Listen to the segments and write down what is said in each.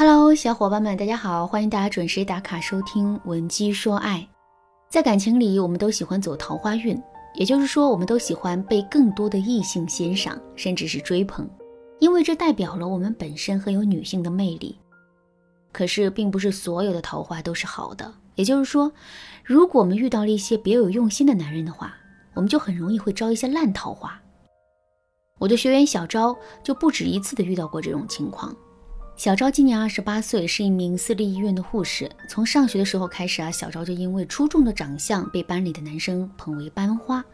Hello，小伙伴们，大家好，欢迎大家准时打卡收听《闻鸡说爱》。在感情里，我们都喜欢走桃花运，也就是说，我们都喜欢被更多的异性欣赏，甚至是追捧，因为这代表了我们本身很有女性的魅力。可是，并不是所有的桃花都是好的，也就是说，如果我们遇到了一些别有用心的男人的话，我们就很容易会招一些烂桃花。我的学员小昭就不止一次的遇到过这种情况。小昭今年二十八岁，是一名私立医院的护士。从上学的时候开始啊，小昭就因为出众的长相被班里的男生捧为班花。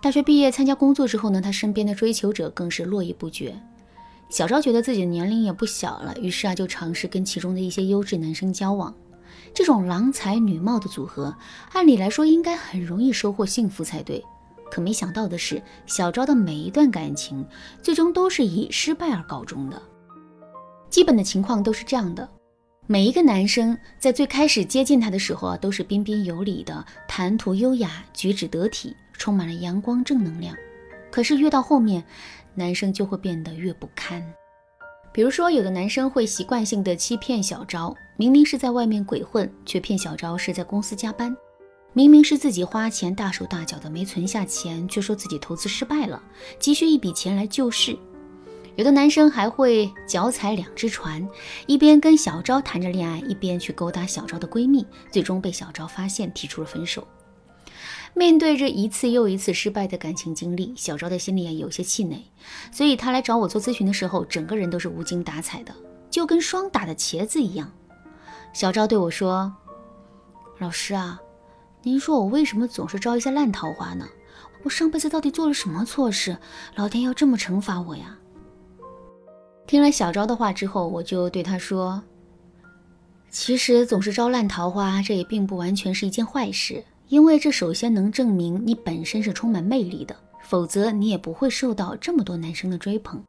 大学毕业参加工作之后呢，他身边的追求者更是络绎不绝。小昭觉得自己的年龄也不小了，于是啊，就尝试跟其中的一些优质男生交往。这种郎才女貌的组合，按理来说应该很容易收获幸福才对。可没想到的是，小昭的每一段感情，最终都是以失败而告终的。基本的情况都是这样的，每一个男生在最开始接近她的时候啊，都是彬彬有礼的，谈吐优雅，举止得体，充满了阳光正能量。可是越到后面，男生就会变得越不堪。比如说，有的男生会习惯性的欺骗小昭，明明是在外面鬼混，却骗小昭是在公司加班；明明是自己花钱大手大脚的没存下钱，却说自己投资失败了，急需一笔钱来救市。有的男生还会脚踩两只船，一边跟小昭谈着恋爱，一边去勾搭小昭的闺蜜，最终被小昭发现，提出了分手。面对这一次又一次失败的感情经历，小昭的心里也有些气馁，所以她来找我做咨询的时候，整个人都是无精打采的，就跟霜打的茄子一样。小昭对我说：“老师啊，您说我为什么总是招一些烂桃花呢？我上辈子到底做了什么错事，老天要这么惩罚我呀？”听了小昭的话之后，我就对他说：“其实总是招烂桃花，这也并不完全是一件坏事，因为这首先能证明你本身是充满魅力的，否则你也不会受到这么多男生的追捧。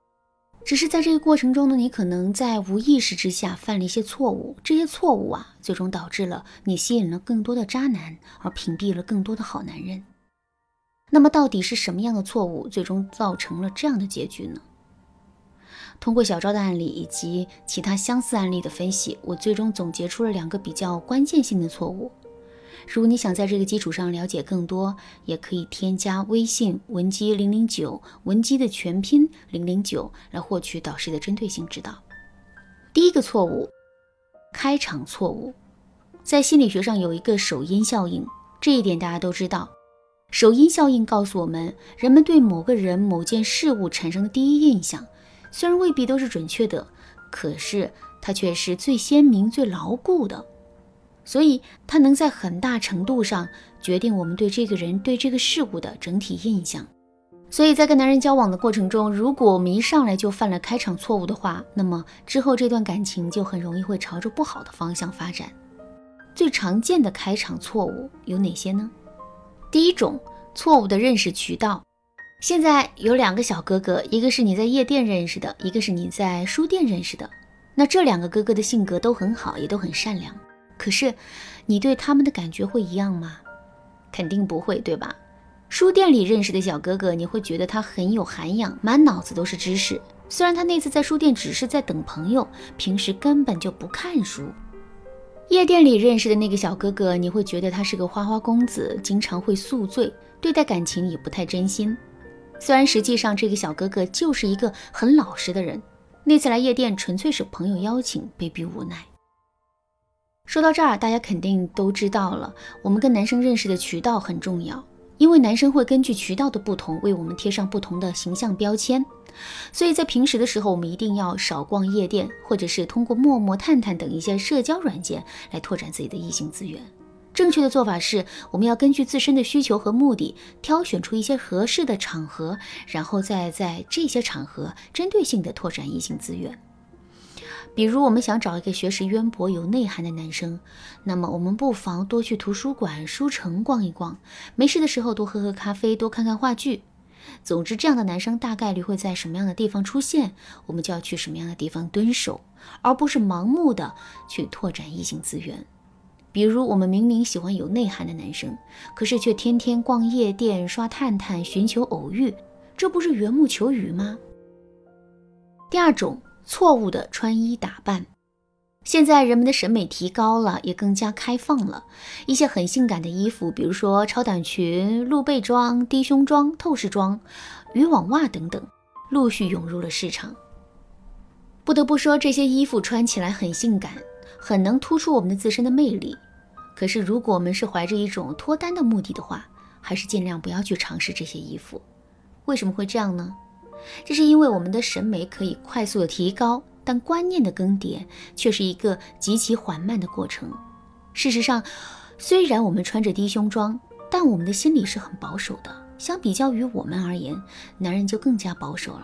只是在这个过程中呢，你可能在无意识之下犯了一些错误，这些错误啊，最终导致了你吸引了更多的渣男，而屏蔽了更多的好男人。那么，到底是什么样的错误，最终造成了这样的结局呢？”通过小昭的案例以及其他相似案例的分析，我最终总结出了两个比较关键性的错误。如果你想在这个基础上了解更多，也可以添加微信文姬零零九，文姬的全拼零零九，来获取导师的针对性指导。第一个错误，开场错误。在心理学上有一个首因效应，这一点大家都知道。首因效应告诉我们，人们对某个人、某件事物产生的第一印象。虽然未必都是准确的，可是它却是最鲜明、最牢固的，所以它能在很大程度上决定我们对这个人、对这个事物的整体印象。所以在跟男人交往的过程中，如果我们一上来就犯了开场错误的话，那么之后这段感情就很容易会朝着不好的方向发展。最常见的开场错误有哪些呢？第一种，错误的认识渠道。现在有两个小哥哥，一个是你在夜店认识的，一个是你在书店认识的。那这两个哥哥的性格都很好，也都很善良。可是，你对他们的感觉会一样吗？肯定不会，对吧？书店里认识的小哥哥，你会觉得他很有涵养，满脑子都是知识。虽然他那次在书店只是在等朋友，平时根本就不看书。夜店里认识的那个小哥哥，你会觉得他是个花花公子，经常会宿醉，对待感情也不太真心。虽然实际上这个小哥哥就是一个很老实的人，那次来夜店纯粹是朋友邀请，被逼无奈。说到这儿，大家肯定都知道了，我们跟男生认识的渠道很重要，因为男生会根据渠道的不同为我们贴上不同的形象标签，所以在平时的时候，我们一定要少逛夜店，或者是通过陌陌、探探等一些社交软件来拓展自己的异性资源。正确的做法是，我们要根据自身的需求和目的，挑选出一些合适的场合，然后再在这些场合针对性的拓展异性资源。比如，我们想找一个学识渊博、有内涵的男生，那么我们不妨多去图书馆、书城逛一逛，没事的时候多喝喝咖啡，多看看话剧。总之，这样的男生大概率会在什么样的地方出现，我们就要去什么样的地方蹲守，而不是盲目的去拓展异性资源。比如，我们明明喜欢有内涵的男生，可是却天天逛夜店、刷探探，寻求偶遇，这不是缘木求鱼吗？第二种错误的穿衣打扮，现在人们的审美提高了，也更加开放了，一些很性感的衣服，比如说超短裙、露背装、低胸装、透视装、渔网袜等等，陆续涌入了市场。不得不说，这些衣服穿起来很性感，很能突出我们的自身的魅力。可是，如果我们是怀着一种脱单的目的的话，还是尽量不要去尝试这些衣服。为什么会这样呢？这是因为我们的审美可以快速的提高。但观念的更迭却是一个极其缓慢的过程。事实上，虽然我们穿着低胸装，但我们的心里是很保守的。相比较于我们而言，男人就更加保守了。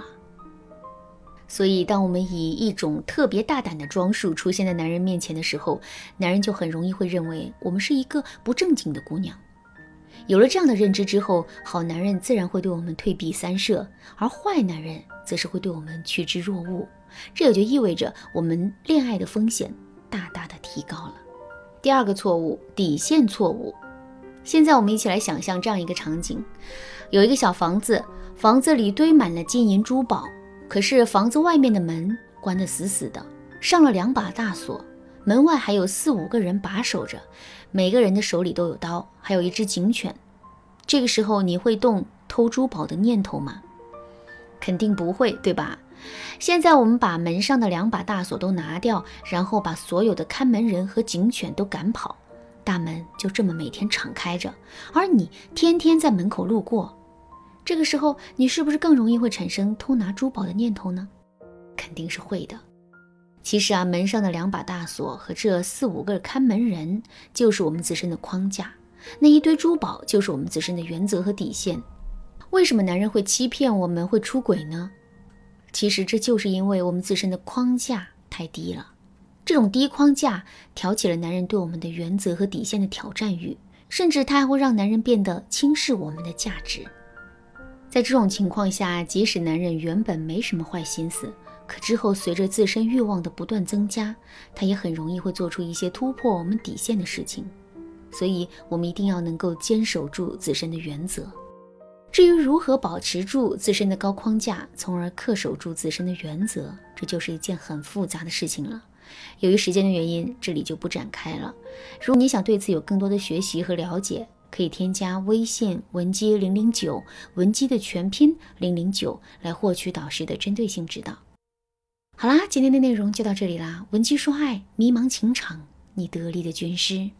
所以，当我们以一种特别大胆的装束出现在男人面前的时候，男人就很容易会认为我们是一个不正经的姑娘。有了这样的认知之后，好男人自然会对我们退避三舍，而坏男人则是会对我们趋之若鹜。这也就意味着我们恋爱的风险大大的提高了。第二个错误，底线错误。现在我们一起来想象这样一个场景：有一个小房子，房子里堆满了金银珠宝，可是房子外面的门关得死死的，上了两把大锁，门外还有四五个人把守着，每个人的手里都有刀，还有一只警犬。这个时候你会动偷珠宝的念头吗？肯定不会，对吧？现在我们把门上的两把大锁都拿掉，然后把所有的看门人和警犬都赶跑，大门就这么每天敞开着，而你天天在门口路过，这个时候你是不是更容易会产生偷拿珠宝的念头呢？肯定是会的。其实啊，门上的两把大锁和这四五个看门人就是我们自身的框架，那一堆珠宝就是我们自身的原则和底线。为什么男人会欺骗我们，会出轨呢？其实这就是因为我们自身的框架太低了，这种低框架挑起了男人对我们的原则和底线的挑战欲，甚至它还会让男人变得轻视我们的价值。在这种情况下，即使男人原本没什么坏心思，可之后随着自身欲望的不断增加，他也很容易会做出一些突破我们底线的事情。所以，我们一定要能够坚守住自身的原则。至于如何保持住自身的高框架，从而恪守住自身的原则，这就是一件很复杂的事情了。由于时间的原因，这里就不展开了。如果你想对此有更多的学习和了解，可以添加微信文姬零零九，文姬的全拼零零九，来获取导师的针对性指导。好啦，今天的内容就到这里啦。文姬说爱，迷茫情场，你得力的军师。